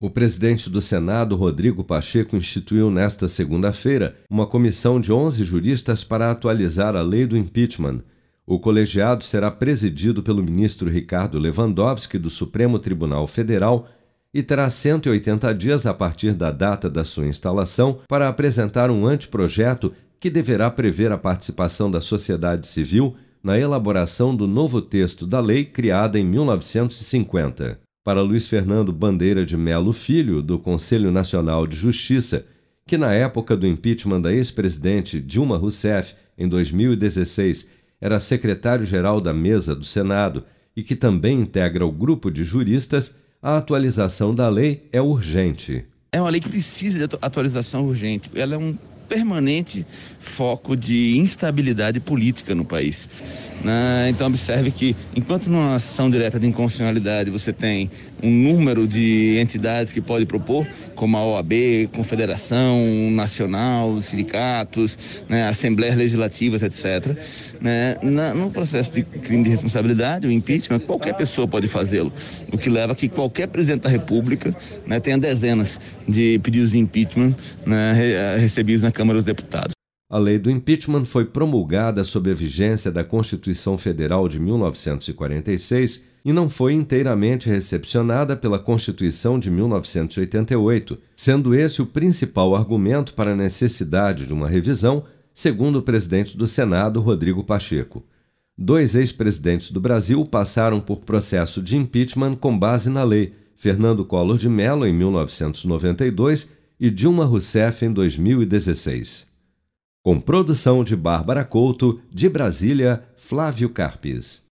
O presidente do Senado, Rodrigo Pacheco, instituiu nesta segunda-feira uma comissão de 11 juristas para atualizar a lei do impeachment. O colegiado será presidido pelo ministro Ricardo Lewandowski, do Supremo Tribunal Federal, e terá 180 dias a partir da data da sua instalação para apresentar um anteprojeto que deverá prever a participação da sociedade civil na elaboração do novo texto da lei criada em 1950. Para Luiz Fernando Bandeira de Melo Filho, do Conselho Nacional de Justiça, que na época do impeachment da ex-presidente Dilma Rousseff, em 2016, era secretário-geral da mesa do Senado e que também integra o grupo de juristas, a atualização da lei é urgente. É uma lei que precisa de atualização urgente. Ela é um permanente foco de instabilidade política no país. Né? Então, observe que, enquanto numa ação direta de inconstitucionalidade você tem um número de entidades que pode propor, como a OAB, Confederação Nacional, sindicatos, né, assembleias legislativas, etc., né, na, no processo de crime de responsabilidade, o impeachment, qualquer pessoa pode fazê-lo, o que leva a que qualquer presidente da República né, tenha dezenas de pedidos de impeachment né, recebidos na Câmara dos Deputados. A lei do impeachment foi promulgada sob a vigência da Constituição Federal de 1946 e não foi inteiramente recepcionada pela Constituição de 1988, sendo esse o principal argumento para a necessidade de uma revisão, segundo o presidente do Senado, Rodrigo Pacheco. Dois ex-presidentes do Brasil passaram por processo de impeachment com base na lei, Fernando Collor de Mello em 1992 e Dilma Rousseff em 2016. Com produção de Bárbara Couto, de Brasília, Flávio Carpes.